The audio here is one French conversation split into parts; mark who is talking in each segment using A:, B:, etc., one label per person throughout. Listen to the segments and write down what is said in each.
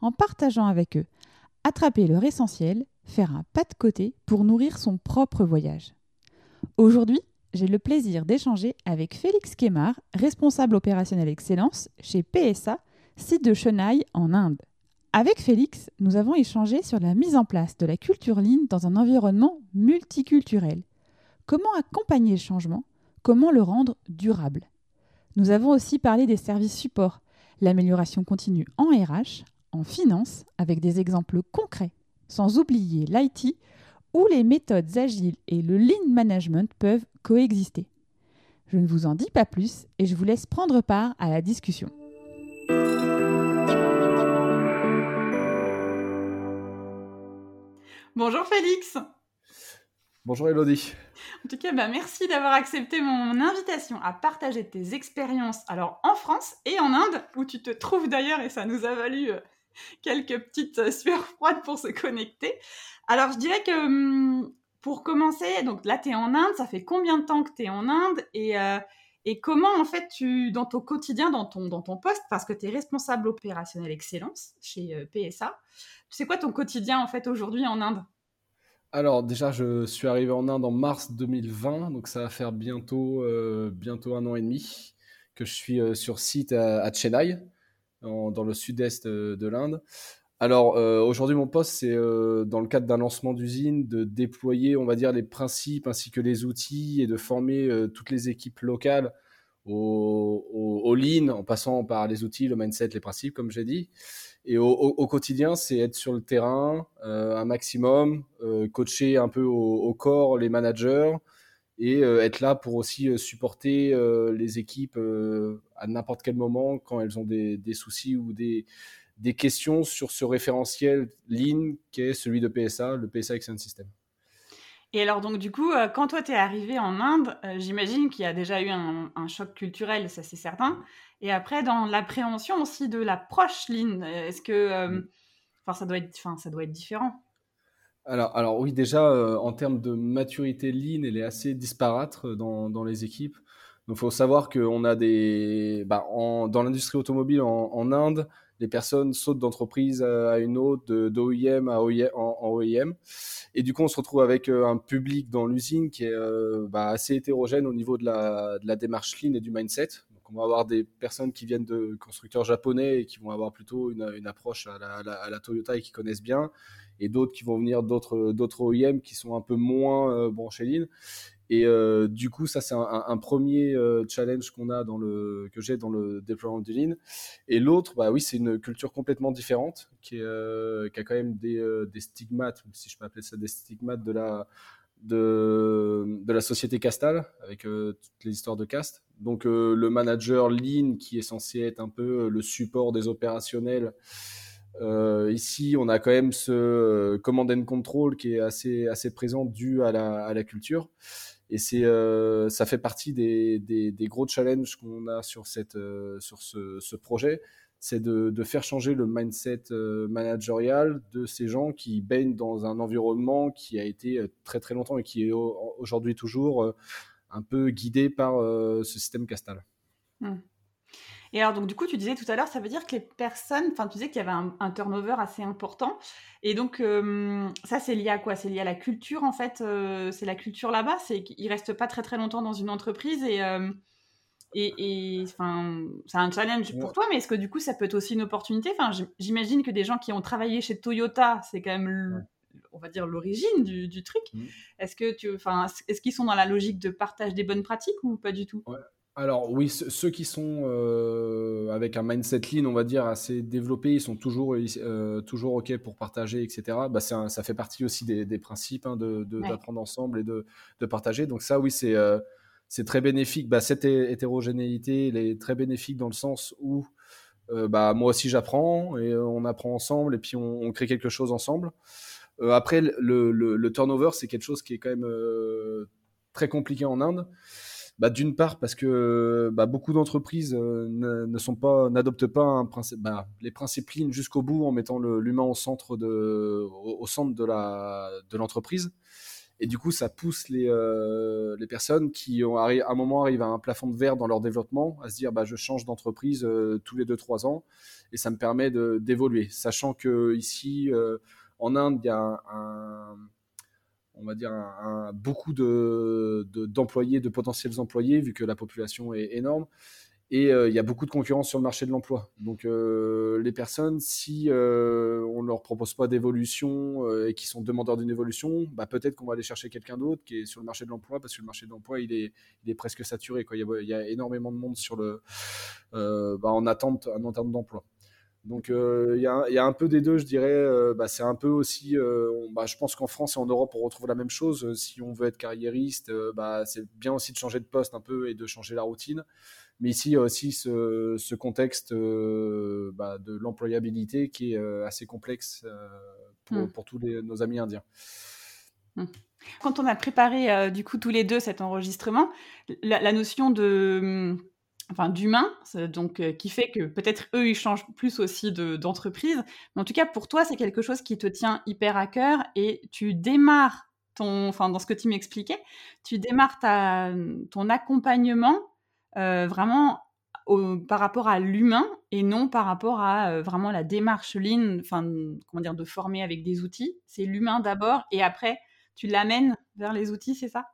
A: en partageant avec eux, attraper leur essentiel, faire un pas de côté pour nourrir son propre voyage. Aujourd'hui, j'ai le plaisir d'échanger avec Félix Kemar, responsable opérationnel excellence chez PSA, site de Chennai en Inde. Avec Félix, nous avons échangé sur la mise en place de la culture ligne dans un environnement multiculturel. Comment accompagner le changement? Comment le rendre durable? Nous avons aussi parlé des services supports, l'amélioration continue en RH, en finance avec des exemples concrets, sans oublier l'IT où les méthodes agiles et le lean management peuvent coexister. Je ne vous en dis pas plus et je vous laisse prendre part à la discussion. Bonjour Félix.
B: Bonjour Elodie.
A: En tout cas, bah, merci d'avoir accepté mon invitation à partager tes expériences alors en France et en Inde, où tu te trouves d'ailleurs, et ça nous a valu euh, quelques petites euh, sueurs froides pour se connecter. Alors, je dirais que hum, pour commencer, donc là, tu es en Inde, ça fait combien de temps que tu es en Inde et, euh, et comment, en fait, tu, dans ton quotidien, dans ton, dans ton poste, parce que tu es responsable opérationnel excellence chez euh, PSA, tu sais quoi ton quotidien, en fait, aujourd'hui en Inde?
B: Alors déjà, je suis arrivé en Inde en mars 2020, donc ça va faire bientôt, bientôt un an et demi que je suis sur site à Chennai dans le sud-est euh, de l'Inde. Alors euh, aujourd'hui, mon poste, c'est euh, dans le cadre d'un lancement d'usine, de déployer, on va dire, les principes ainsi que les outils et de former toutes les équipes locales au, au, lean, en passant par les outils, le mindset, les principes, comme j'ai dit. Et au, au, quotidien, c'est être sur le terrain un maximum, coacher un peu au, corps les managers, et euh, être là pour aussi euh, supporter euh, les équipes à n'importe quel moment quand elles ont des, des soucis ou des, des, questions sur ce référentiel Lean qui est celui de PSA, le PSA Action System.
A: Et alors, donc, du coup, quand toi, tu es arrivé en Inde, j'imagine qu'il y a déjà eu un, un choc culturel, ça c'est certain. Et après, dans l'appréhension aussi de l'approche Lean, est-ce que. Mm. Enfin, ça, doit être, ça doit être différent?
B: Alors, oui, déjà, euh, en termes de maturité lean, elle est assez disparate euh, dans, les équipes. Il faut savoir qu'on a des. Bah, dans l'industrie automobile en, Inde, les personnes sautent d'entreprise à une autre, d'OEM à OEM, en, OEM. Et du coup, on se retrouve avec euh, un public dans l'usine qui est bah, assez hétérogène au niveau de la, démarche lean et du mindset. Donc, on va avoir des personnes qui viennent de constructeurs japonais et qui vont avoir plutôt une, approche à la Toyota et qui connaissent bien et d'autres qui vont venir d'autres d'autres OEM qui sont un peu moins euh, branchés Lean. Et euh, du coup, ça c'est un, premier euh, challenge qu'on a dans le que j'ai dans le déploiement du Lean. Et l'autre, bah oui, c'est une culture complètement différente qui, a quand même des, stigmates, si je peux appeler ça des stigmates de la de, la société Castal avec toutes les histoires de cast. Donc le manager Lean qui est censé être un peu le support des opérationnels euh, ici, on a quand même ce euh, command and control qui est assez, présent dû à la, culture. Et euh, ça fait partie des, gros challenges qu'on a sur, ce, projet. C'est de, faire changer le mindset managérial de ces gens qui baignent dans un environnement qui a été très très longtemps et qui est aujourd'hui toujours un peu guidé par ce système Castal.
A: Mmh. Et alors, donc, du coup, tu disais tout à l'heure, ça veut dire que les personnes, enfin, tu disais qu'il y avait un, turnover assez important. Et donc, euh, ça, c'est lié à quoi? C'est lié à la culture, en fait. Euh, c'est la culture là-bas? C'est qu'ils restent pas très, très longtemps dans une entreprise. Et, euh, et, enfin, c'est un challenge pour toi, mais est-ce que du coup, ça peut être aussi une opportunité? Enfin, j'imagine que des gens qui ont travaillé chez Toyota, c'est quand même. on va dire l'origine du, du, truc. Mmh. Est-ce que tu, enfin, est-ce qu'ils sont dans la logique de partage des bonnes pratiques ou pas du tout?
B: Alors oui, ceux qui sont euh, avec un mindset lean, on va dire, assez développé, ils sont toujours, euh, toujours OK pour partager, etc. Bah, ça fait partie aussi des, principes hein, d'apprendre ensemble et de, partager. Donc ça, oui, c'est euh, très bénéfique. Bah, cette hétérogénéité, elle est très bénéfique dans le sens où bah, moi aussi j'apprends et on apprend ensemble et puis on, crée quelque chose ensemble. après, le, le turnover, c'est quelque chose qui est quand même très compliqué en Inde. Bah, d'une part parce que bah, beaucoup d'entreprises euh, ne, sont pas, n'adoptent pas un principe, bah, les principes lean jusqu'au bout en mettant l'humain au centre de, au, centre de la de l'entreprise. Et du coup, ça pousse les, euh, les personnes qui, ont, à un moment, arrivent à un plafond de verre dans leur développement, à se dire bah, je change d'entreprise euh, tous les 2-3 ans et ça me permet d'évoluer. Sachant que ici, en Inde, il y a un, on va dire, beaucoup de, d'employés, de, potentiels employés, vu que la population est énorme. Et euh, il y a beaucoup de concurrence sur le marché de l'emploi. Donc euh, les personnes, si euh, on ne leur propose pas d'évolution et qui sont demandeurs d'une évolution, bah, peut-être qu'on va aller chercher quelqu'un d'autre qui est sur le marché de l'emploi, parce que le marché de l'emploi, il est, presque saturé. Il, y a, énormément de monde sur le, bah, en attente, en attente d'emploi. Donc euh, il y, a un peu des deux, je dirais. Euh, bah, c'est un peu aussi, euh, bah, je pense qu'en France et en Europe, on retrouve la même chose. Si on veut être carriériste, bah, c'est bien aussi de changer de poste un peu et de changer la routine. Mais ici, il y a aussi ce, contexte de l'employabilité qui est assez complexe hmm. pour, tous nos amis indiens.
A: Hmm. Quand on a préparé du coup tous les deux cet enregistrement, la notion de enfin d'humain, donc euh, qui fait que peut-être eux ils changent plus aussi d'entreprise. Mais en tout cas pour toi c'est quelque chose qui te tient hyper à cœur et tu démarres ton, enfin dans ce que tu m'expliquais, tu démarres ton accompagnement euh, vraiment par rapport à l'humain et non par rapport à euh, vraiment la démarche lean, enfin comment dire de former avec des outils. C'est l'humain d'abord et après tu l'amènes vers les outils, c'est ça?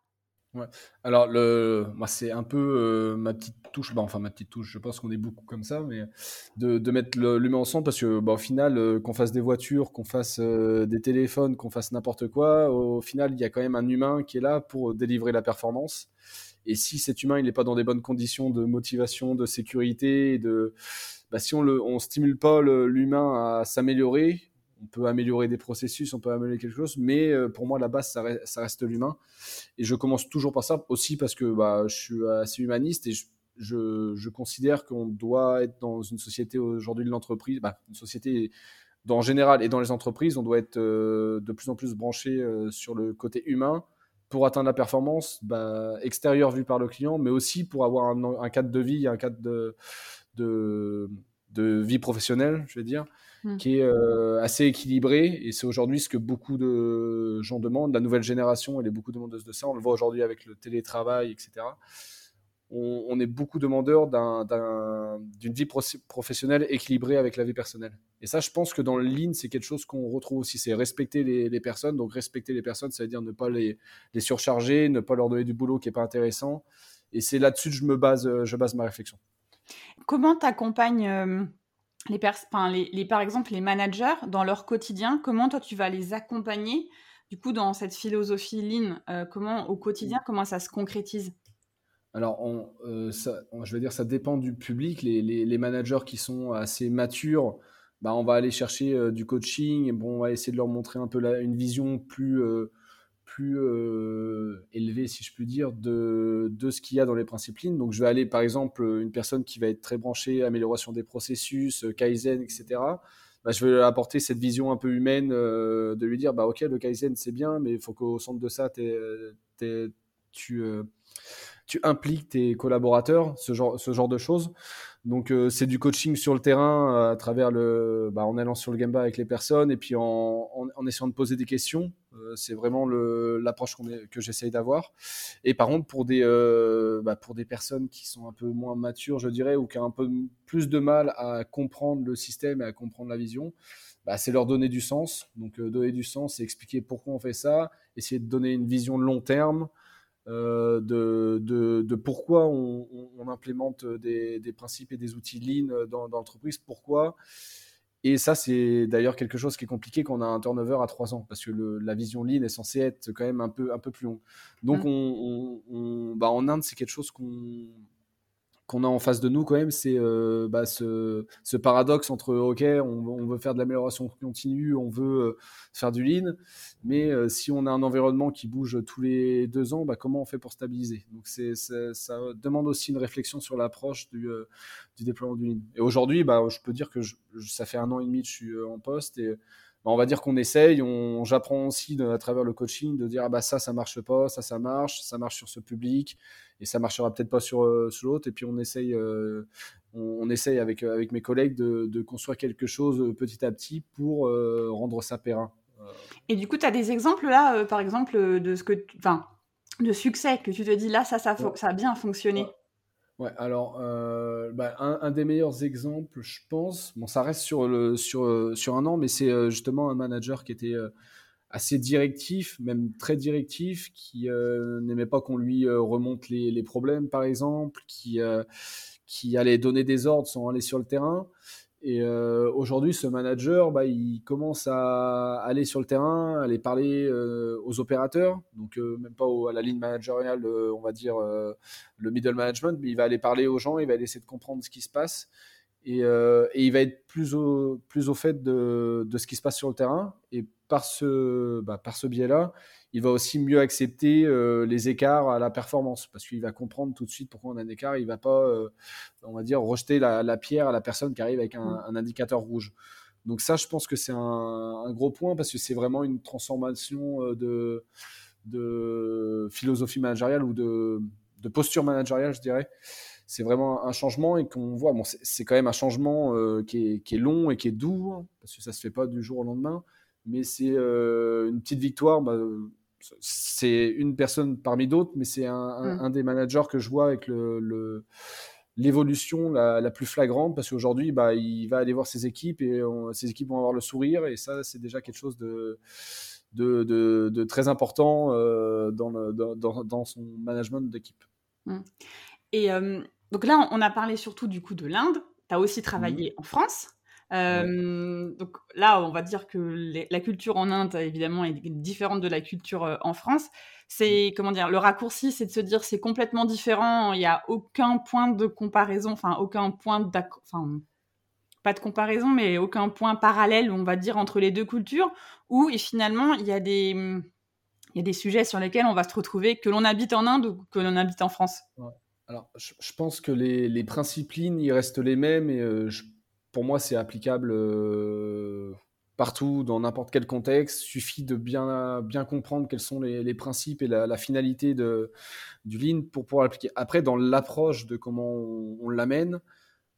B: Ouais. Alors, le, moi, c'est un peu euh, ma petite touche, bah, enfin ma petite touche, je pense qu'on est beaucoup comme ça, mais de, de mettre l'humain en centre parce que, bah, au final, euh, qu'on fasse des voitures, qu'on fasse euh, des téléphones, qu'on fasse n'importe quoi, au, final, il y a quand même un humain qui est là pour délivrer la performance. Et si cet humain, il n'est pas dans des bonnes conditions de motivation, de sécurité, de, bah, si on ne on stimule pas l'humain à s'améliorer, on peut améliorer des processus, on peut améliorer quelque chose, mais euh, pour moi, la base, ça reste, l'humain. Et je commence toujours par ça, aussi parce que bah, je suis assez humaniste et je, considère qu'on doit être dans une société aujourd'hui de l'entreprise, bah, une société en général et dans les entreprises, on doit être euh, de plus en plus branché euh, sur le côté humain pour atteindre la performance bah, extérieure vue par le client, mais aussi pour avoir un, cadre de vie, un cadre de, de vie professionnelle, je vais dire, Mmh. qui est euh, assez équilibré. Et c'est aujourd'hui ce que beaucoup de gens demandent. La nouvelle génération, elle est beaucoup demandeuse de ça. On le voit aujourd'hui avec le télétravail, etc. On, est beaucoup demandeurs d'une vie professionnelle équilibrée avec la vie personnelle. Et ça, je pense que dans le lean, c'est quelque chose qu'on retrouve aussi. C'est respecter les, personnes. Donc, respecter les personnes, ça veut dire ne pas les, les surcharger, ne pas leur donner du boulot qui n'est pas intéressant. Et c'est là-dessus que je me base, je base ma réflexion.
A: Comment tu les, les, par exemple les managers dans leur quotidien, comment toi tu vas les accompagner du coup dans cette philosophie lean, euh, comment au quotidien, mmh. comment ça se concrétise?
B: Alors, euh, je veux dire, ça dépend du public. Les, managers qui sont assez matures, bah, on va aller chercher euh, du coaching. Bon, on va essayer de leur montrer un peu une vision plus, plus euh, élevé, si je puis dire, de, de ce qu'il y a dans les principes. Donc, je vais aller, par exemple, une personne qui va être très branchée amélioration des processus, euh, Kaizen, etc. Bah, je vais apporter cette vision un peu humaine euh, de lui dire, bah, OK, le Kaizen, c'est bien, mais il faut qu'au centre de ça, tu, tu impliques tes collaborateurs, ce genre, ce genre de choses. Donc c'est du coaching sur le terrain à travers le, bah, en allant sur le Gamba avec les personnes et puis en, essayant de poser des questions c'est vraiment l'approche que j'essaye d'avoir. Et par contre, pour des, euh, bah, pour des personnes qui sont un peu moins matures, je dirais, ou qui ont un peu plus de mal à comprendre le système et à comprendre la vision, bah, c'est leur donner du sens. Donc, euh, donner du sens, c'est expliquer pourquoi on fait ça, essayer de donner une vision de long terme. de, de, pourquoi on, implémente des, principes et des outils lean dans l'entreprise, pourquoi, et ça, c'est d'ailleurs quelque chose qui est compliqué quand on a un turnover à 3 ans, parce que la vision lean est censée être quand même un peu, un peu plus longue. Donc, mmh. on, bah, en Inde, c'est quelque chose qu'on qu'on a en face de nous quand même, c'est euh, bah, ce, ce, paradoxe entre ok, on, veut faire de l'amélioration continue, on veut euh, faire du lean, mais euh, si on a un environnement qui bouge tous les deux ans, bah, comment on fait pour stabiliser? Donc c'est, ça demande aussi une réflexion sur l'approche du, du déploiement du lean. Et aujourd'hui, bah, je peux dire que ça fait un an et demi que je suis en poste et on va dire qu'on essaye, on, j'apprends aussi à travers le coaching de dire ah bah ça ça marche pas, ça ça marche, ça marche sur ce public et ça marchera peut-être pas sur, euh, sur l'autre et puis on essaye euh, on, essaye avec avec mes collègues de, de, construire quelque chose petit à petit pour euh, rendre ça périn.
A: Et du coup, tu as des exemples là par exemple de ce que enfin de succès que tu te dis là ça ça, ça a bien fonctionné.
B: Ouais, alors euh, bah, un, des meilleurs exemples, je pense, bon, ça reste sur, euh, un an, mais c'est euh, justement un manager qui était assez directif, même très directif, qui n'aimait pas qu'on lui remonte les, problèmes, par exemple, qui allait donner des ordres sans aller sur le terrain. Et euh, aujourd'hui, ce manager, bah, il commence à aller sur le terrain, aller parler euh, aux opérateurs, donc euh, même pas à la ligne managériale, on va dire le middle management, mais il va aller parler aux gens, il va essayer de comprendre ce qui se passe, et, il va être plus au, plus au fait de, de, ce qui se passe sur le terrain. Par ce, bah, par ce biais-là, il va aussi mieux accepter euh, les écarts à la performance parce qu'il va comprendre tout de suite pourquoi on a un écart. Il va pas, euh, on va dire, rejeter la, pierre à la personne qui arrive avec un, mm. indicateur rouge. Donc ça, je pense que c'est un, gros point parce que c'est vraiment une transformation euh, de, de philosophie managériale ou de, posture managériale, je dirais. C'est vraiment un changement et qu'on voit. Bon, c'est quand même un changement qui est, long et qui est doux hein, parce que ça se fait pas du jour au lendemain mais c'est une petite victoire. Bah, c'est une personne parmi d'autres, mais c'est un, mm. des managers que je vois avec le, l'évolution la, plus flagrante parce qu'aujourd'hui, bah, il va aller voir ses équipes et ses équipes vont avoir le sourire et ça, c'est déjà quelque chose de, de, très important euh, dans, dans, son management d'équipe.
A: Mm. Et euh, donc là, on a parlé surtout du coup de l'Inde. Tu as aussi travaillé mm. en France donc là, on va dire que la culture en Inde, évidemment, est différente de la culture en France. C'est, mmh. comment dire, le raccourci, c'est de se dire c'est complètement différent, il n'y a aucun point de comparaison, enfin, aucun point enfin, pas de comparaison, mais aucun point parallèle, on va dire, entre les deux cultures, où et finalement, il y a des. Il y a des sujets sur lesquels on va se retrouver, que l'on habite en Inde ou que l'on habite en France.
B: Alors, je, pense que les, les principes lignes, ils restent les mêmes et je pour moi, c'est applicable euh, partout, dans n'importe quel contexte. Suffit de bien, bien comprendre quels sont les, principes et la, finalité de, du Lean pour pouvoir l'appliquer. Après, dans l'approche de comment on, l'amène,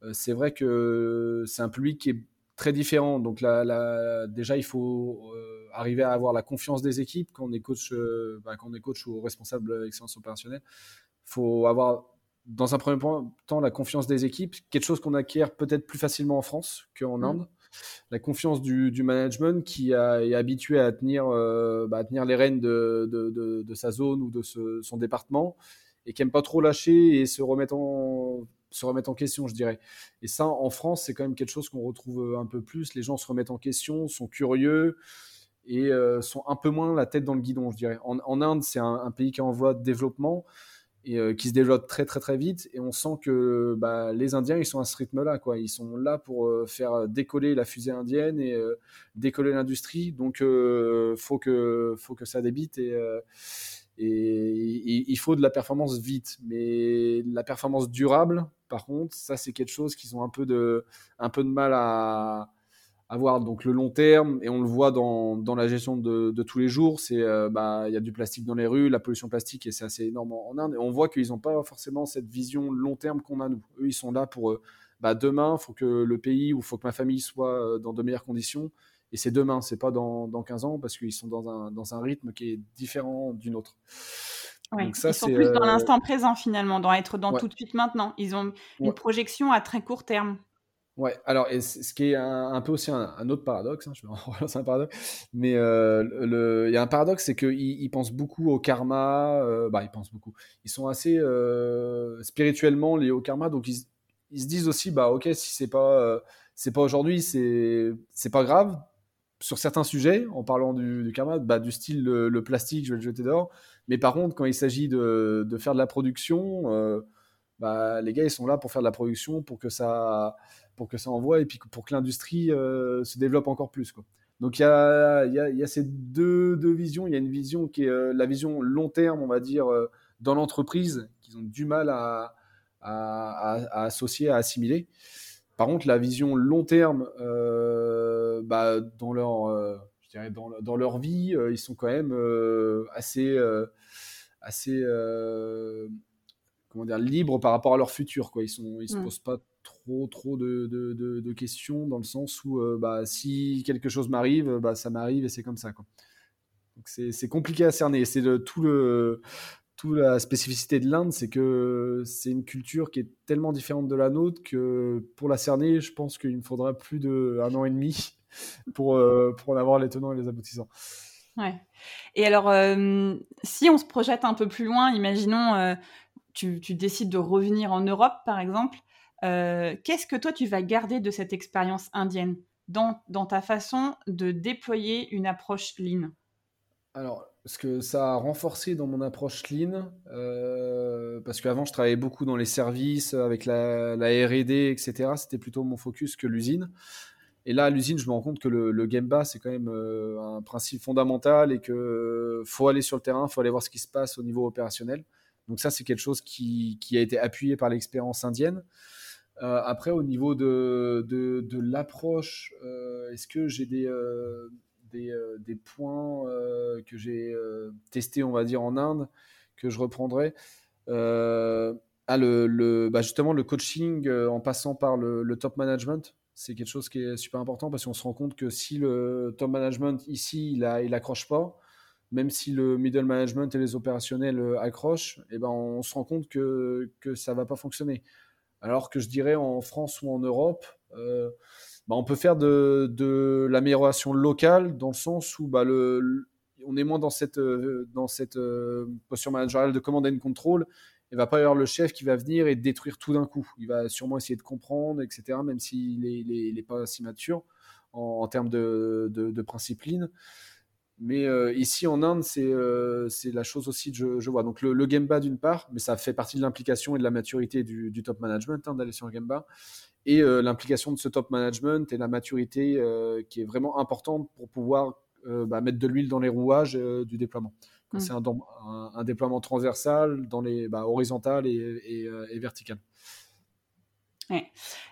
B: euh, c'est vrai que c'est un public qui est très différent. Donc là, déjà, il faut euh, arriver à avoir la confiance des équipes quand on est coach, bah, quand on est coach ou responsable d'excellence opérationnelle. Il faut avoir dans un premier temps, la confiance des équipes, quelque chose qu'on acquiert peut-être plus facilement en France qu'en mm. Inde. La confiance du, management qui est habitué à tenir, euh, bah, tenir les rênes de, de, sa zone ou de son département et qui n'aime pas trop lâcher et se remettre en, se remettre en question, je dirais. Et ça, en France, c'est quand même quelque chose qu'on retrouve un peu plus. Les gens se remettent en question, sont curieux et euh, sont un peu moins la tête dans le guidon, je dirais. En, Inde, c'est un, un, pays qui est en voie de développement et euh, qui se développe très très très vite. Et on sent que bah, les Indiens ils sont à ce rythme là quoi. Ils sont là pour euh, faire décoller la fusée indienne et euh, décoller l'industrie. Donc faut que faut que ça débite et, et, il faut de la performance vite. Mais la performance durable par contre ça c'est quelque chose qu'ils ont un peu de un peu de mal à avoir donc le long terme et on le voit dans, dans la gestion de, de, tous les jours c'est euh, bah il y a du plastique dans les rues la pollution plastique et c'est assez énorme en, Inde. Et on voit qu'ils n'ont pas forcément cette vision long terme qu'on a nous. Eux ils sont là pour euh, bah, demain faut que le pays ou faut que ma famille soit euh, dans de meilleures conditions. Et c'est demain c'est pas dans, dans 15 ans parce qu'ils sont dans un, dans un rythme qui est différent
A: donc ça, ils sont plus dans l'instant présent finalement, dans être dans tout de suite maintenant. Ils ont une projection à très court terme.
B: Ouais, alors, ce qui est un, peu aussi un, autre paradoxe, hein, je vais en relancer un paradoxe, mais euh, il y a un paradoxe, c'est qu'ils ils pensent beaucoup au karma, euh, bah, ils pensent beaucoup, ils sont assez euh, spirituellement liés au karma, donc ils, se disent aussi, bah, ok, si c'est pas, c'est pas aujourd'hui, c'est, c'est pas grave, sur certains sujets, en parlant du, karma, bah, du style le, plastique, je vais le jeter dehors, mais par contre, quand il s'agit de, de faire de la production, bah, les gars, ils sont là pour faire de la production, pour que ça, pour que ça envoie et puis pour que l'industrie se développe encore plus. Quoi. Donc il y a, y, a, y a, ces deux, deux, visions. Il y a une vision qui est la vision long terme, on va dire, dans l'entreprise, qu'ils ont du mal à, à, à, associer, à assimiler. Par contre, la vision long terme, euh, bah, dans, leur, euh, je dirais dans, dans, leur vie, euh, ils sont quand même assez, assez comment dire, libres par rapport à leur futur. Quoi. Ils ne ils se mm. posent pas trop, trop de, de, de, questions dans le sens où bah, si quelque chose m'arrive, bah, ça m'arrive et c'est comme ça. Quoi. c'est compliqué à cerner. C'est tout le, toute la spécificité de l'Inde, c'est que c'est une culture qui est tellement différente de la nôtre que pour la cerner, je pense qu'il me faudra plus d'un an et demi pour, euh, pour en avoir les tenants et les aboutissants.
A: Ouais. Et alors, euh, si on se projette un peu plus loin, imaginons, euh, tu, tu, décides de revenir en Europe, par exemple, qu'est-ce que toi, tu vas garder de cette expérience indienne dans, ta façon de déployer une approche lean?
B: Alors, ce que ça a renforcé dans mon approche lean, euh, parce qu'avant je travaillais beaucoup dans les services avec la, R&D, etc. C'était plutôt mon focus que l'usine. Et là, à l'usine, je me rends compte que le, le Gemba, c'est quand même euh, un principe fondamental et que faut aller sur le terrain, faut aller voir ce qui se passe au niveau opérationnel. Donc ça, c'est quelque chose qui, a été appuyé par l'expérience indienne. Euh, après, au niveau de, de, l'approche, est-ce que j'ai des euh, des, points euh, que j'ai euh, testés, on va dire, en Inde, que je reprendrai? Ah, le, bah, justement, le coaching en passant par le, top management, c'est quelque chose qui est super important parce qu'on se rend compte que si le top management ici, il, a, il accroche pas, même si le middle management et les opérationnels accrochent, eh ben on se rend compte que, que ça va pas fonctionner. Alors que je dirais en France ou en Europe, bah, on peut faire de, l'amélioration locale dans le sens où bah, on est moins dans cette, euh, euh, posture managériale de command and control. Il va pas y avoir le chef qui va venir et détruire tout d'un coup. Il va sûrement essayer de comprendre, etc., même s'il n'est pas si mature en, termes de, de. Mais euh, ici en Inde, c'est la chose aussi que je, vois. Donc le, le Gemba d'une part, mais ça fait partie de l'implication et de la maturité du, du top management hein, d'aller sur le Gemba et euh, l'implication de ce top management et la maturité euh, qui est vraiment importante pour pouvoir euh, bah, mettre de l'huile dans les rouages du déploiement. Mm. C'est un, un, déploiement transversal, dans les, bah, horizontal et, et, vertical.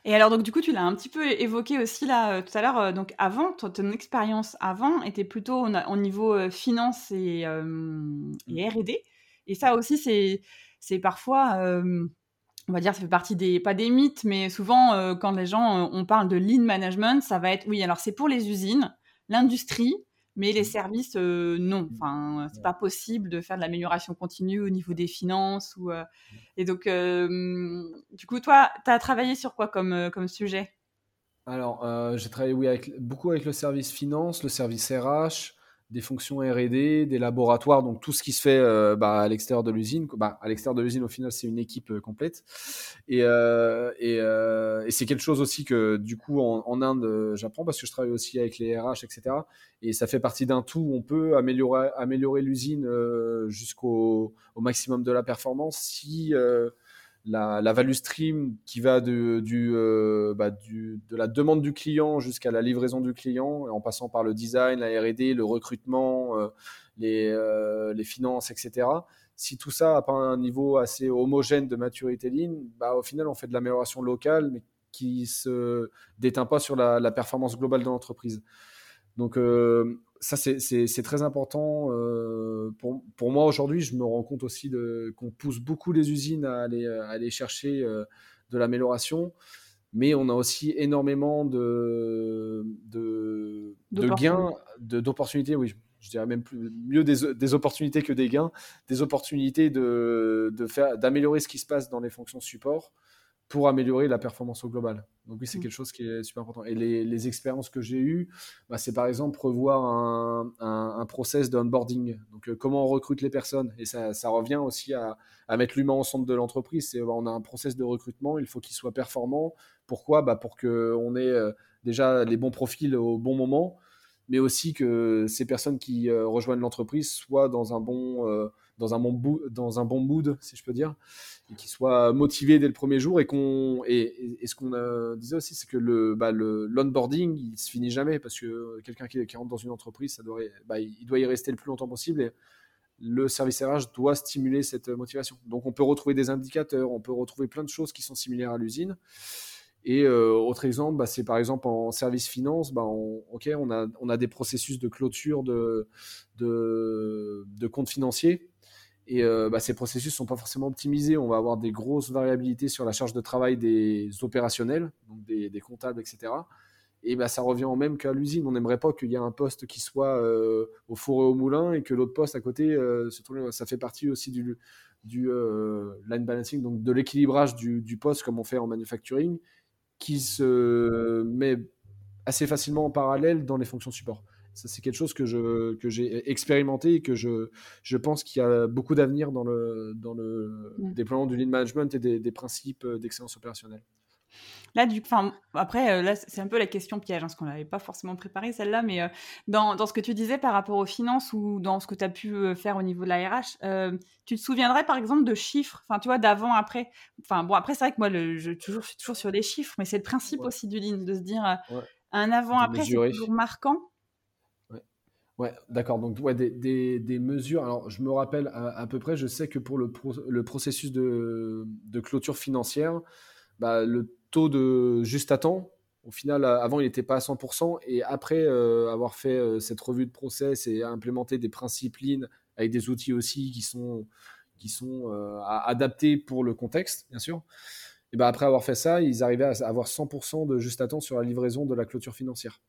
A: Et alors, donc, du coup, tu l'as un petit peu évoqué aussi là tout à l'heure. donc, avant, ton, expérience avant était plutôt au, niveau finance et, et. RD. Et ça aussi, c'est parfois on va dire, ça fait partie des, pas des mythes, mais souvent, euh, quand les gens, euh, on parle de lean management, ça va être, oui, alors c'est pour les usines, l'industrie, mais les mmh. services, euh, non. Mmh. Enfin, c'est pas possible de faire de l'amélioration continue au niveau des finances. Ou, mmh. Et donc, du coup, toi, tu as travaillé sur quoi comme, comme sujet?
B: Alors, j'ai travaillé, oui, avec, beaucoup avec le service finance, le service RH, des fonctions R&D, des laboratoires, donc tout ce qui se fait euh, bah, à l'extérieur de l'usine. Bah, à l'extérieur de l'usine, au final, c'est une équipe euh, complète. Et, euh, et, c'est quelque chose aussi que, du coup, en, Inde, j'apprends parce que je travaille aussi avec les RH, etc. Et ça fait partie d'un tout où on peut améliorer, améliorer l'usine jusqu'au au maximum de la performance si la, value stream qui va euh, bah, de la demande du client jusqu'à la livraison du client, en passant par le design, la R&D, le recrutement, euh, les, euh, les, finances, etc. Si tout ça n'a pas un niveau assez homogène de maturité ligne, bah, au final, on fait de l'amélioration locale, mais qui se déteint pas sur la, la performance globale de l'entreprise. Donc, ça, c'est très important. Euh, pour, pour, moi, aujourd'hui, je me rends compte aussi qu'on pousse beaucoup les usines à aller, à aller chercher euh, de l'amélioration, mais on a aussi énormément de, de, de gains, d'opportunités, oui, je dirais même plus, mieux des, des, opportunités que des gains, des opportunités d'améliorer de, ce qui se passe dans les fonctions support pour améliorer la performance au global. Donc oui, c'est mm. quelque chose qui est super important. Et les, expériences que j'ai eues, bah, c'est par exemple revoir un, un, process d'onboarding. Donc euh, comment on recrute les personnes. Et ça, revient aussi à, mettre l'humain au centre de l'entreprise. C'est bah, on a un process de recrutement, il faut qu'il soit performant. Pourquoi? Bah, Pour qu'on ait euh, déjà les bons profils au bon moment mais aussi que ces personnes qui rejoignent l'entreprise soient dans un bon dans un bon, mood, si je peux dire, et qu'ils soient motivés dès le premier jour. Et, qu'on, et, ce qu'on disait aussi, c'est que bah, le, l'onboarding, il se finit jamais parce que quelqu'un qui, rentre dans une entreprise, ça doit, bah, il doit y rester le plus longtemps possible. Et le service RH doit stimuler cette motivation. Donc on peut retrouver des indicateurs, on peut retrouver plein de choses qui sont similaires à l'usine. Et euh, autre exemple, bah, c'est par exemple en service finance, bah, on, a, on a des processus de clôture de, de comptes financiers et euh, bah, ces processus sont pas forcément optimisés. On va avoir des grosses variabilités sur la charge de travail des opérationnels, donc des, comptables, etc. Et bah, ça revient au même qu'à l'usine. On n'aimerait pas qu'il y ait un poste qui soit euh, au four et au moulin et que l'autre poste à côté, euh, ça fait partie aussi du, du line balancing, donc de l'équilibrage du, du, poste comme on fait en manufacturing, qui se met assez facilement en parallèle dans les fonctions support. Ça, c'est quelque chose que, je, que j'ai expérimenté et que je, je pense qu'il y a beaucoup d'avenir dans le, dans le déploiement du lean management et des, des principes d'excellence opérationnelle.
A: Là, du, après, euh, là, c'est un peu la question piège, hein, parce qu'on n'avait pas forcément préparé celle-là, mais euh, dans, dans, ce que tu disais par rapport aux finances ou dans ce que tu as pu euh, faire au niveau de la RH, tu te souviendrais par exemple de chiffres, enfin, tu vois, d'avant, après? Enfin, bon, après, c'est vrai que moi, le, je, toujours, je suis toujours sur les chiffres, mais c'est le principe aussi du lean, de se dire un avant-après, c'est toujours marquant.
B: D'accord. Donc, des, mesures. Alors, je me rappelle à, peu près, je sais que pour le, processus de, clôture financière, bah, le taux de juste à temps, au final, avant, il n'était pas à 100%. Et après euh, avoir fait euh, cette revue de process et implémenter des principes avec des outils aussi qui sont, qui sont euh, adaptés pour le contexte, bien sûr. Et bah, après avoir fait ça, ils arrivaient à avoir 100% de juste à temps sur la livraison de la clôture financière.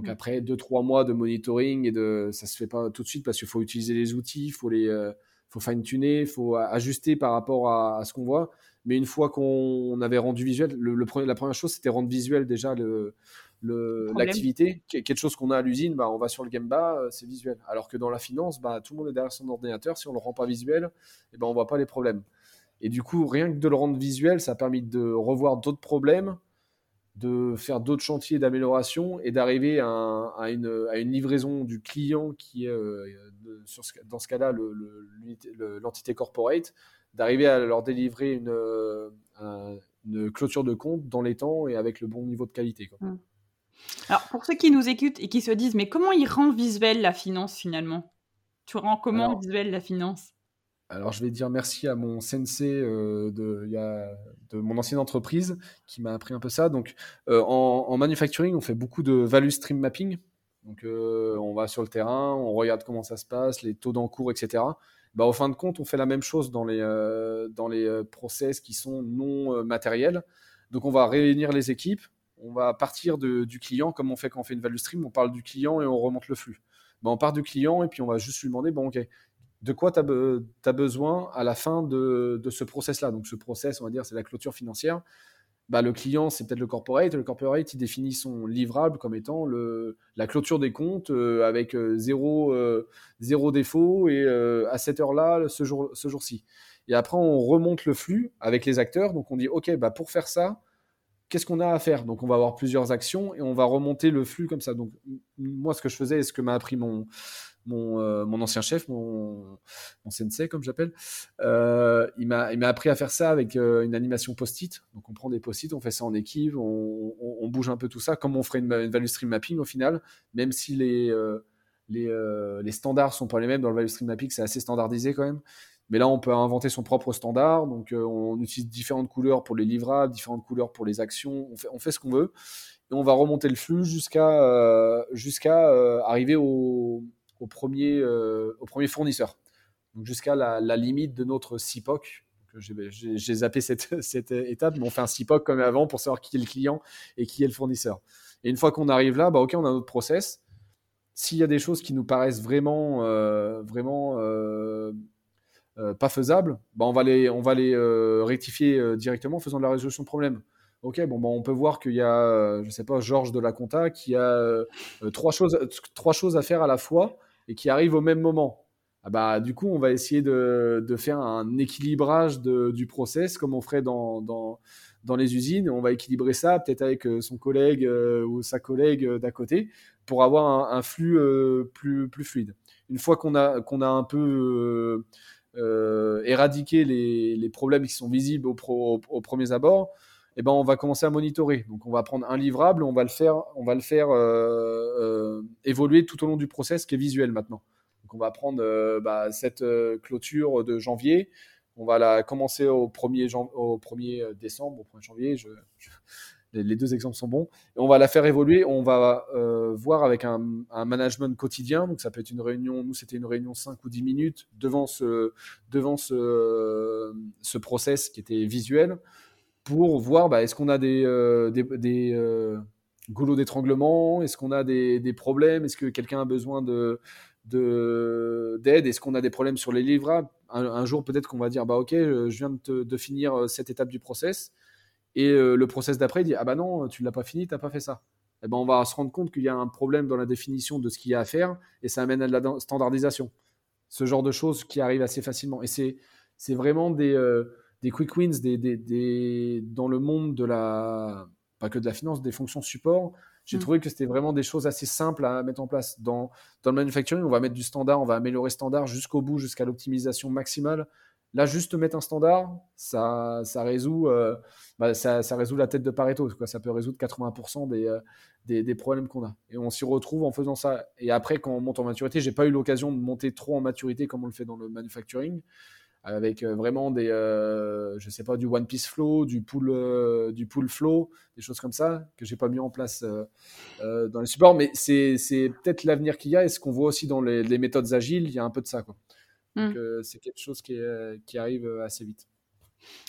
B: Donc mm. après 2-3 mois de monitoring et de ça se fait pas tout de suite parce qu'il faut utiliser les outils, il faut les euh, faut fine tuner, il faut ajuster par rapport à, ce qu'on voit. Mais une fois qu'on avait rendu visuel, le, la première chose c'était rendre visuel déjà le l'activité, quelque chose qu'on a à l'usine, bah, on va sur le Gemba, euh, c'est visuel. Alors que dans la finance, bah, tout le monde est derrière son ordinateur, si on ne le rend pas visuel, eh ben, on ne voit pas les problèmes. Et du coup, rien que de le rendre visuel, ça a permis de revoir d'autres problèmes, de faire d'autres chantiers d'amélioration et d'arriver à, une, livraison du client qui est, euh, dans ce cas-là, l'entité corporate, d'arriver à leur délivrer une, euh, une, clôture de compte dans les temps et avec le bon niveau de qualité. Mmh.
A: Alors, pour ceux qui nous écoutent et qui se disent, mais comment il rend visuel la finance finalement? Tu rends comment visuel la finance?
B: Alors, je vais dire merci à mon sensei euh, de, de mon ancienne entreprise qui m'a appris un peu ça. Donc, euh, en, manufacturing, on fait beaucoup de value stream mapping. Donc, euh, on va sur le terrain, on regarde comment ça se passe, les taux d'encours, etc. Bah, au fin de compte, on fait la même chose dans les, dans les process qui sont non matériels. Donc, on va réunir les équipes, on va partir du client, comme on fait quand on fait une value stream, on parle du client et on remonte le flux. Bah, on part du client et puis on va juste lui demander, bon, ok, de quoi tu as, besoin à la fin de, ce process-là. Donc ce process, on va dire, c'est la clôture financière. Bah, le client, c'est peut-être le corporate. Le corporate, il définit son livrable comme étant la clôture des comptes euh, avec euh, zéro, euh, zéro défaut et à cette heure-là, ce, jour, ce jour-ci. Et après, on remonte le flux avec les acteurs. Donc on dit, OK, bah, pour faire ça, qu'est-ce qu'on a à faire? Donc on va avoir plusieurs actions et on va remonter le flux comme ça. Donc moi, ce que je faisais et ce que m'a appris mon, euh, mon, ancien chef, mon, sensei, comme j'appelle, euh, il m'a appris à faire ça avec euh, une animation post-it. Donc, on prend des post-it, on fait ça en équipe, on, bouge un peu tout ça, comme on ferait une, value stream mapping au final, même si les, les, les standards sont pas les mêmes dans le value stream mapping, c'est assez standardisé quand même. Mais là, on peut inventer son propre standard. Donc, on utilise différentes couleurs pour les livrables, différentes couleurs pour les actions. On fait, on fait ce qu'on veut. Et on va remonter le flux jusqu'à jusqu'à arriver au, au premier, euh, au premier fournisseur. Jusqu'à la, limite de notre CIPOC. J'ai zappé cette, cette, étape, mais on fait un CIPOC comme avant pour savoir qui est le client et qui est le fournisseur. Et une fois qu'on arrive là, bah, ok, on a notre process. S'il y a des choses qui nous paraissent vraiment, euh, vraiment euh, pas faisables, bah, on va les, on va les rectifier directement en faisant de la résolution de problème. Ok, bon, bah, on peut voir qu'il y a, je sais pas, Georges de la Compta qui a trois, choses, trois choses à faire à la fois et qui arrivent au même moment. ah bah, du coup, on va essayer de, de faire un équilibrage de, du process comme on ferait dans, dans, dans, les usines. On va équilibrer ça peut-être avec euh, son collègue euh, ou sa collègue euh, d'à côté pour avoir un, flux plus, plus fluide. Une fois qu'on a, qu'on a un peu éradiqué les, les, problèmes qui sont visibles au, pro, au, premiers abords, eh ben, on va commencer à monitorer. Donc, on va prendre un livrable, on va le faire, on va le faire évoluer tout au long du process qui est visuel maintenant on va prendre euh, bah, cette euh, clôture de janvier. On va la commencer au 1er, au 1er euh, décembre, au 1er janvier. les, deux exemples sont bons. Et on va la faire évoluer. On va voir avec un, management quotidien. Donc, ça peut être une réunion. Nous, c'était une réunion 5 ou 10 minutes devant ce, devant ce process qui était visuel pour voir bah, est-ce qu'on a des, des, des goulots d'étranglement? Est-ce qu'on a des, problèmes? Est-ce que quelqu'un a besoin de, d'aide? Est-ce qu'on a des problèmes sur les livrables? Un, jour, peut-être qu'on va dire bah ok, je viens de, finir euh, cette étape du process, et euh, le process d'après dit ah bah non, tu l'as pas fini, t'as pas fait ça. Et eh ben on va se rendre compte qu'il y a un problème dans la définition de ce qu'il y a à faire, et ça amène à de la standardisation. Ce genre de choses qui arrivent assez facilement. Et c'est c'est vraiment des, euh, des quick wins des, des, des, dans le monde de la pas que de la finance, des fonctions support j'ai mm. trouvé que c'était vraiment des choses assez simples à mettre en place. Dans, dans le manufacturing, on va mettre du standard, on va améliorer standard jusqu'au bout, jusqu'à l'optimisation maximale. Là, juste mettre un standard, ça, ça, résout, euh, bah, ça, ça, résout la tête de Pareto. Quoi. Ça peut résoudre 80% des, euh, des, des, problèmes qu'on a. Et on s'y retrouve en faisant ça. Et après, quand on monte en maturité, j'ai pas eu l'occasion de monter trop en maturité comme on le fait dans le manufacturing avec euh, vraiment des, euh, je sais pas, du One Piece Flow, du Pool, euh, du pool Flow, des choses comme ça que j'ai pas mis en place dans les supports. Mais c'est, c'est peut-être l'avenir qu'il y a et ce qu'on voit aussi dans les, méthodes agiles, il y a un peu de ça. Quoi. Donc, hmm. c'est quelque chose qui, qui arrive assez vite.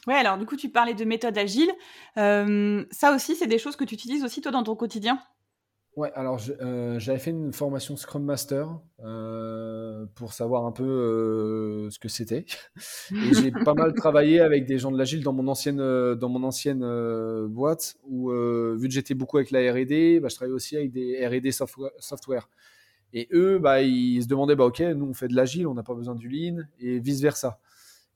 A: Ouais, alors du coup, tu parlais de méthodes agiles. ça aussi, c'est des choses que tu utilises aussi toi dans ton quotidien?
B: Ouais, alors euh, j'avais fait une formation Scrum Master euh, pour savoir un peu euh, ce que c'était. Et j'ai pas mal travaillé avec des gens de l'agile dans mon ancienne, dans mon ancienne boîte où, vu que j'étais beaucoup avec la RD, bah, je travaillais aussi avec des RD software, Et eux, bah, ils se demandaient, bah, OK, nous on fait de l'agile, on n'a pas besoin du lean, et vice-versa.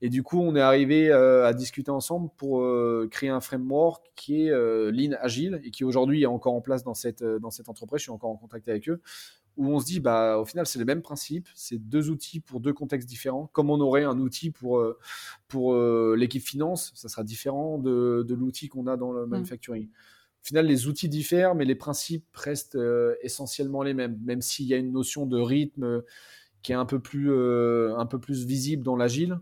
B: Et du coup, on est arrivé euh, à discuter ensemble pour euh, créer un framework qui est euh, Lean Agile et qui aujourd'hui est encore en place dans cette, dans cette entreprise. Je suis encore en contact avec eux. Où on se dit, bah, au final, c'est le même principe. C'est deux outils pour deux contextes différents. Comme on aurait un outil pour, pour l'équipe finance, ça sera différent de, de l'outil qu'on a dans le mm. manufacturing. Au final, les outils diffèrent, mais les principes restent essentiellement les mêmes, même s'il y a une notion de rythme qui est un peu plus, un peu plus visible dans l'agile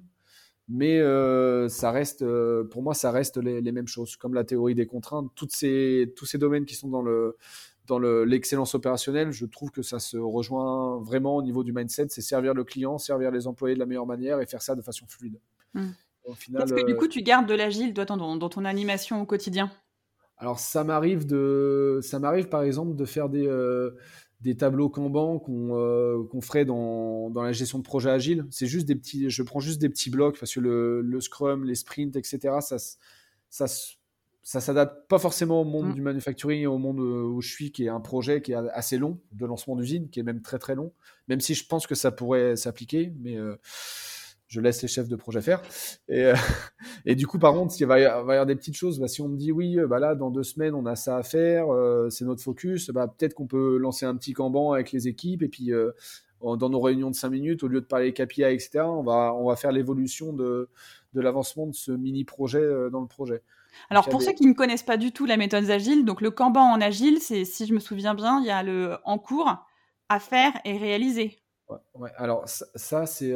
B: mais euh, ça reste, euh, pour moi, ça reste les, mêmes choses, comme la théorie des contraintes. Toutes ces, tous ces domaines qui sont dans le dans l'excellence opérationnelle, je trouve que ça se rejoint vraiment au niveau du mindset, c'est servir le client, servir les employés de la meilleure manière et faire ça de façon fluide.
A: Mmh. Est-ce que du euh, coup tu gardes de l'agile toi dans, dans, ton animation au quotidien?
B: Alors ça m'arrive de, ça m'arrive par exemple de faire des des tableaux Kanban euh, qu'on ferait dans, dans, la gestion de projet agile. C'est juste des petits, je prends juste des petits blocs parce que le, le Scrum, les sprints, etc. Ça, ça, ça s'adapte pas forcément au monde mm. du manufacturing et au monde où je suis, qui est un projet qui est assez long de lancement d'usine, qui est même très très long. Même si je pense que ça pourrait s'appliquer, mais euh, je laisse les chefs de projet faire. Et, euh, et du coup, par contre, il va y avoir des petites choses. Bah, si on me dit oui, euh, bah là, dans deux semaines, on a ça à faire, euh, c'est notre focus, bah, peut-être qu'on peut lancer un petit Kanban avec les équipes et puis dans nos réunions de cinq minutes, au lieu de parler KPI, etc., on va, on va faire l'évolution de, de l'avancement de ce mini-projet dans le projet.
A: Alors, pour ceux qui ne connaissent pas du tout la méthode agile, donc le Kanban en agile, c'est, si je me souviens bien, il y a le en cours à faire et réaliser.
B: Ouais, alors ça, c'est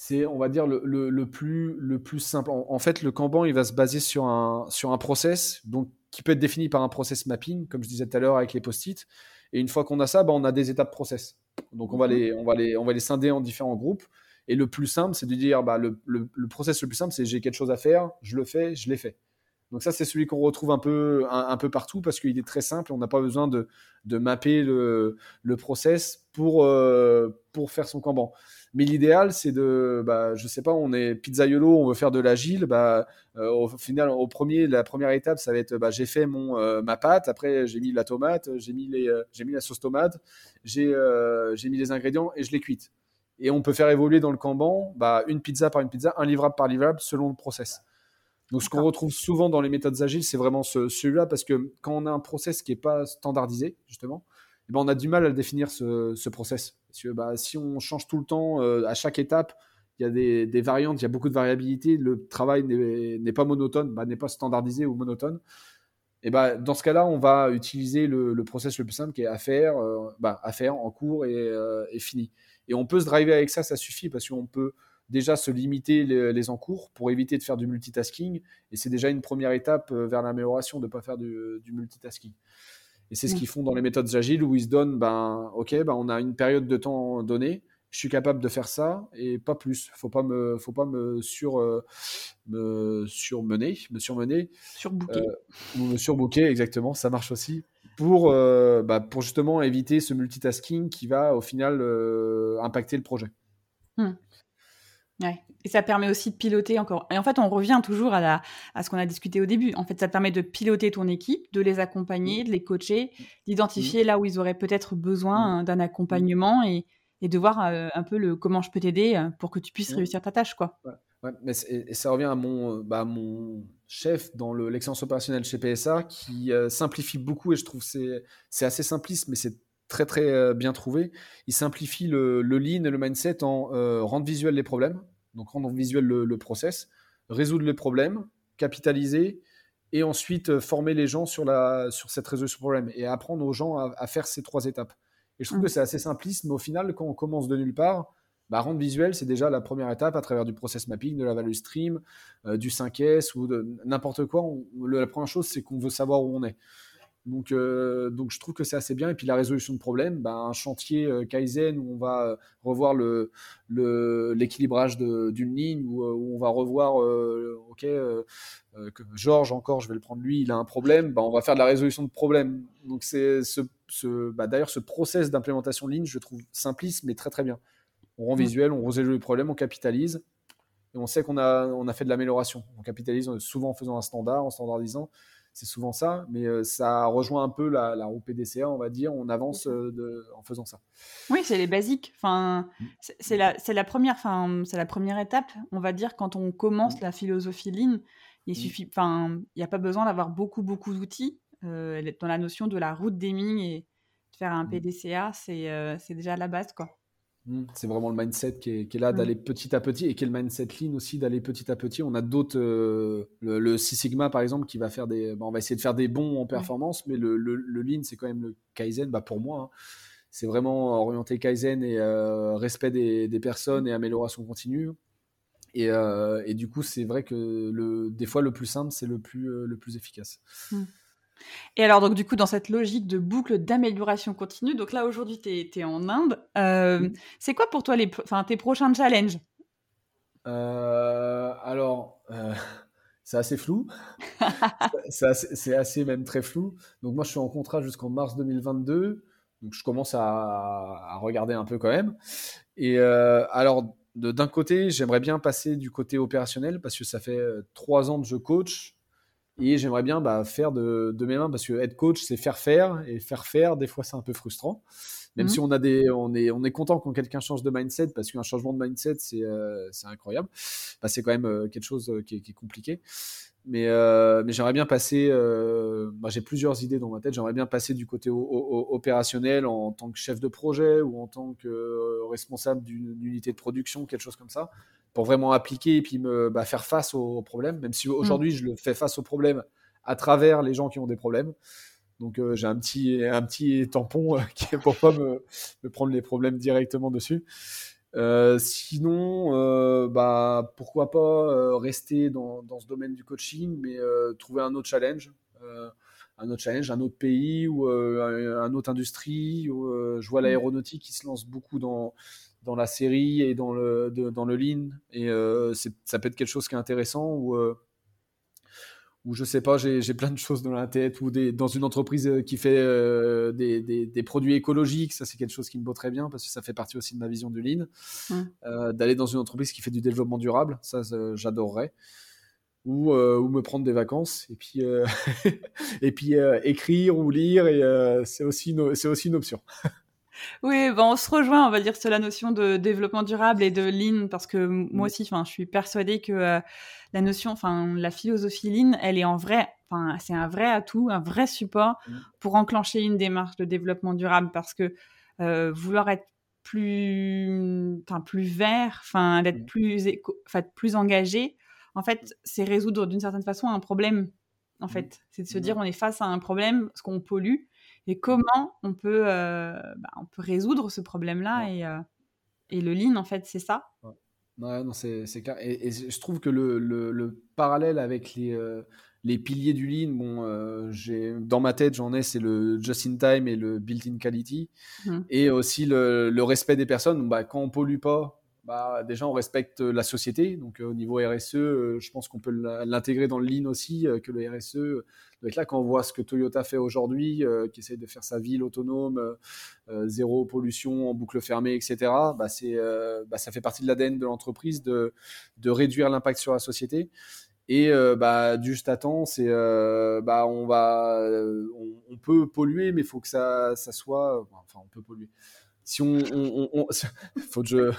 B: c'est, on va dire, le, le, plus, le plus simple. En, fait, le Kanban, il va se baser sur un, sur un process donc, qui peut être défini par un process mapping, comme je disais tout à l'heure avec les post-it. Et une fois qu'on a ça, bah, on a des étapes process. Donc, on va, mhm. les, on, va les, on va les scinder en différents groupes. Et le plus simple, c'est de dire, bah, le, le, le process le plus simple, c'est j'ai quelque chose à faire, je le fais, je l'ai fait. Donc ça, c'est celui qu'on retrouve un peu, un, peu partout parce qu'il est très simple. On n'a pas besoin de, de mapper le, le process pour, euh, pour faire son Kanban. Mais l'idéal, c'est de, bah, je sais pas, on est pizzaiolo, on veut faire de l'agile. Bah, euh, au final, au premier, la première étape, ça va être, bah, j'ai fait mon euh, ma pâte. Après, j'ai mis la tomate, j'ai mis les, j'ai mis la sauce tomate, j'ai, j'ai mis les ingrédients et je l'ai cuite. Et on peut faire évoluer dans le Kanban bah, une pizza par une pizza, un livrable par livrable selon le process. Donc, ce qu'on retrouve souvent dans les méthodes agiles, c'est vraiment ce, celui-là, parce que quand on a un process qui n'est pas standardisé, justement, eh ben, on a du mal à le définir, ce, ce process. Parce que bah, si on change tout le temps, euh, à chaque étape, il y a des, variantes, il y a beaucoup de variabilité, le travail n'est pas monotone, bah, n'est pas standardisé ou monotone. Et bah, dans ce cas-là, on va utiliser le, process le plus simple qui est à faire, euh, bah, à faire en cours et, euh, et, fini. Et on peut se driver avec ça, ça suffit parce qu'on peut déjà se limiter les, les encours pour éviter de faire du multitasking. Et c'est déjà une première étape vers l'amélioration de ne pas faire du, multitasking. Et c'est ce qu'ils font dans les méthodes agiles où ils se donnent, ben, OK, ben, on a une période de temps donnée, je suis capable de faire ça et pas plus. Faut pas me, faut pas me sur, euh, me surmener, me surmener,
A: surbooker,
B: euh, me surbooker exactement. Ça marche aussi pour, euh, bah, pour justement éviter ce multitasking qui va au final euh, impacter le projet.
A: Hmm. Ouais. Et ça permet aussi de piloter encore. Et en fait, on revient toujours à, la, à ce qu'on a discuté au début. En fait, ça te permet de piloter ton équipe, de les accompagner, de les coacher, d'identifier là où ils auraient peut-être besoin d'un accompagnement et, et de voir euh, un peu le comment je peux t'aider euh, pour que tu puisses réussir ta tâche, quoi.
B: Ouais. Ouais, mais et, ça revient à mon, bah, mon chef dans l'excellence opérationnelle chez PSA qui euh, simplifie beaucoup et je trouve c'est c'est assez simpliste, mais c'est très très euh, bien trouvé. Il simplifie le, le, lean et le mindset en euh, rendre visuel les problèmes, donc rendre visuel le, le, process, résoudre les problèmes, capitaliser et ensuite former les gens sur, la, sur cette résolution de problème et apprendre aux gens à, à faire ces trois étapes. Et je trouve mmh. que c'est assez simpliste, mais au final, quand on commence de nulle part, bah, rendre visuel, c'est déjà la première étape à travers du process mapping, de la value stream, euh, du 5S ou de n'importe quoi. On, le, la première chose, c'est qu'on veut savoir où on est. Donc, euh, donc je trouve que c'est assez bien. Et puis la résolution de problèmes, bah, un chantier euh, Kaizen où on va euh, revoir l'équilibrage le, d'une ligne, où, où, on va revoir, ok, que Georges encore, je vais le prendre lui, il a un problème, bah, on va faire de la résolution de problème. Donc c'est ce, ce bah, d'ailleurs ce process d'implémentation de ligne, je trouve simpliste mais très très bien. On rend visuel, on résout les problèmes, on capitalise. Et on sait qu'on a, on a fait de l'amélioration. On capitalise souvent en faisant un standard, en standardisant. C'est souvent ça, mais euh, ça rejoint un peu la, la, roue PDCA, on va dire. On avance euh, de, en faisant ça.
A: Oui, c'est les basiques. Enfin, c'est la, la, première, enfin, c'est la première étape, on va dire, quand on commence la philosophie Lean. Il suffit, enfin, il n'y a pas besoin d'avoir beaucoup, beaucoup d'outils. Euh, dans la notion de la route d'aiming et de faire un PDCA, c'est déjà la base, quoi.
B: Mmh. C'est vraiment le mindset qui est, qui est là d'aller petit à petit et qui est le mindset lean aussi d'aller petit à petit. On a d'autres, euh, le, le, Six Sigma par exemple, qui va faire des, bah, on va essayer de faire des bons en performance, mais le, le, le lean c'est quand même le kaizen. Bah pour moi, hein, c'est vraiment orienté kaizen et euh, respect des, des, personnes et amélioration continue. Et, euh, et du coup, c'est vrai que le, des fois le plus simple c'est le plus le plus efficace.
A: Et alors, donc, du coup, dans cette logique de boucle d'amélioration continue, donc là, aujourd'hui, tu es, es, en Inde. Euh, c'est quoi pour toi les, tes prochains challenges?
B: Euh, Alors, euh, c'est assez flou. c'est assez, assez, même très flou. Donc, moi, je suis en contrat jusqu'en mars 2022. Donc, je commence à, à, regarder un peu quand même. Et alors, d'un côté, j'aimerais bien passer du côté opérationnel parce que ça fait trois ans que je coach et j'aimerais bien bah, faire de, de, mes mains parce que être coach, c'est faire faire et faire faire, des fois, c'est un peu frustrant. Même mmh. si on a des, on est, on est content quand quelqu'un change de mindset parce qu'un changement de mindset, c'est, euh, c'est incroyable. Bah, c'est quand même euh, quelque chose qui est, qui est compliqué. Mais, euh, mais j'aimerais bien passer. Euh, bah, j'ai plusieurs idées dans ma tête. J'aimerais bien passer du côté opérationnel en tant que chef de projet ou en tant que euh, responsable d'une unité de production, quelque chose comme ça, pour vraiment appliquer et puis me bah, faire face aux problèmes. Même si aujourd'hui, mmh. je le fais face aux problèmes à travers les gens qui ont des problèmes. Donc euh, j'ai un petit, un petit tampon qui est pour pas me, me, prendre les problèmes directement dessus. Euh, sinon, euh, bah, pourquoi pas euh, rester dans, dans, ce domaine du coaching, mais euh, trouver un autre challenge, euh, un autre challenge, un autre pays ou un autre industrie. Je vois mmh. l'aéronautique qui se lance beaucoup dans, dans la série et dans le, de, dans le lean, et ça peut être quelque chose qui est intéressant. Ou ou je sais pas, j'ai plein de choses dans la tête, ou des, dans une entreprise euh, qui fait euh, des, des, des, produits écologiques, ça c'est quelque chose qui me vaut très bien parce que ça fait partie aussi de ma vision du lean. Mmh. Euh, D'aller dans une entreprise qui fait du développement durable, ça j'adorerais. Ou, euh, ou, me prendre des vacances et puis, et puis écrire ou lire, et c'est aussi, c'est aussi une option.
A: Oui, ben on se rejoint, on va dire, sur la notion de développement durable et de lean, parce que moi aussi, enfin, je suis persuadée que euh, la notion, enfin, la philosophie lean, elle est en vrai, enfin, c'est un vrai atout, un vrai support mmh. pour enclencher une démarche de développement durable, parce que euh, vouloir être plus, plus vert, enfin, d'être mmh. plus, enfin, plus engagé, en fait, c'est résoudre d'une certaine façon un problème. En fait, c'est de se dire, on est face à un problème, parce qu'on pollue, et comment on peut, euh, bah, on peut résoudre ce problème-là et, euh, et, le lean, en fait, c'est ça?
B: Ouais. non, c'est clair. Et, je trouve que le, le, parallèle avec les, euh, les piliers du lean, bon, j'ai dans ma tête, j'en ai, c'est le just-in-time et le built-in quality. Mmh. Et aussi le, le, respect des personnes. Bah, quand on pollue pas, bah, déjà on respecte la société. Donc au niveau RSE, je pense qu'on peut l'intégrer dans le lean aussi, que le RSE donc là, quand on voit ce que Toyota fait aujourd'hui, euh, qui essaie de faire sa ville autonome, euh, euh, zéro pollution en boucle fermée, etc., bah, bah, ça fait partie de l'ADN de l'entreprise de, réduire l'impact sur la société. Et juste à temps, c'est on peut polluer, mais il faut que ça soit, enfin, on peut polluer si on, faut que je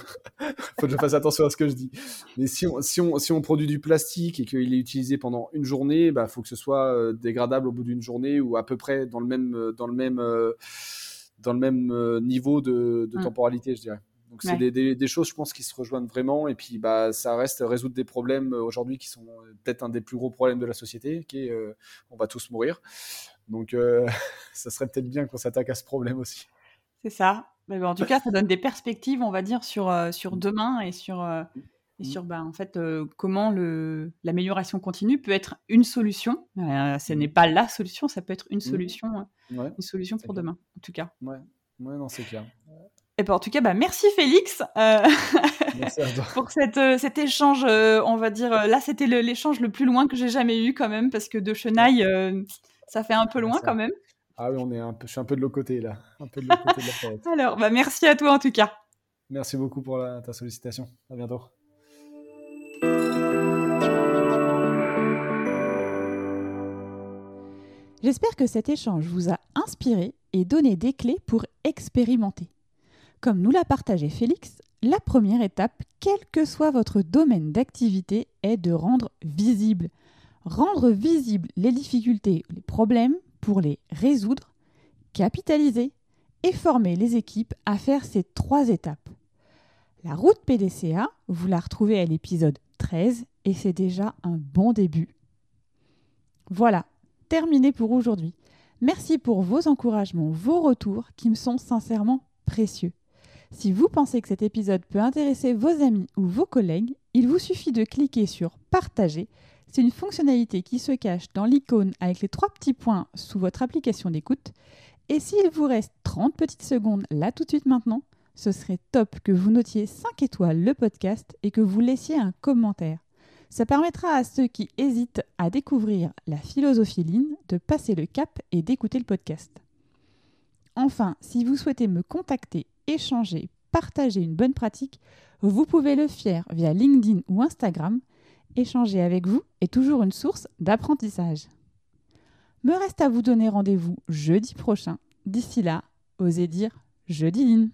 B: faut que je fasse attention à ce que je dis. Mais si on, si on, si on produit du plastique et qu'il est utilisé pendant une journée bah faut que ce soit euh, dégradable au bout d'une journée ou à peu près dans le même euh, dans le même euh, dans le même niveau de, mm. temporalité je dirais. Donc c'est des, des, choses je pense qui se rejoignent vraiment et puis bah ça reste résoudre des problèmes aujourd'hui qui sont peut-être un des plus gros problèmes de la société qui est on va tous mourir. Donc ça serait peut-être bien qu'on s'attaque à ce problème aussi.
A: C'est ça mais en tout cas, ça donne des perspectives, on va dire, sur, euh, sur demain et sur, euh, et sur bah, en fait, euh, comment le, l'amélioration continue peut être une solution. ce n'est pas la solution, ça peut être une solution, une solution pour demain, en tout cas.
B: Ouais, ouais non, c'est clair.
A: Et ben, en tout cas, bah, merci Félix merci pour cette, cet échange. on va dire, là, c'était l'échange le plus loin que j'ai jamais eu quand même, parce que de Chenaille, ça fait un peu loin quand même.
B: Ah oui, on est un peu, je suis un peu de l'autre côté là. Un peu de l'autre côté
A: de la Alors, bah, merci à toi en tout cas.
B: Merci beaucoup pour ta sollicitation. À bientôt.
A: J'espère que cet échange vous a inspiré et donné des clés pour expérimenter. Comme nous l'a partagé Félix, la première étape, quel que soit votre domaine d'activité, est de rendre visible. Rendre visible les difficultés, les problèmes pour les résoudre, capitaliser et former les équipes à faire ces trois étapes. La route PDCA, vous la retrouvez à l'épisode 13 et c'est déjà un bon début. Voilà, terminé pour aujourd'hui. Merci pour vos encouragements, vos retours qui me sont sincèrement précieux. Si vous pensez que cet épisode peut intéresser vos amis ou vos collègues, il vous suffit de cliquer sur Partager c'est une fonctionnalité qui se cache dans l'icône avec les trois petits points sous votre application d'écoute. Et s'il vous reste 30 petites secondes là tout de suite maintenant, ce serait top que vous notiez 5 étoiles le podcast et que vous laissiez un commentaire. Ça permettra à ceux qui hésitent à découvrir la philosophie Lean de passer le cap et d'écouter le podcast. Enfin, si vous souhaitez me contacter, échanger, partager une bonne pratique, vous pouvez le faire via LinkedIn ou Instagram échanger avec vous est toujours une source d'apprentissage. Me reste à vous donner rendez-vous jeudi prochain. D'ici là, osez dire jeudi Line.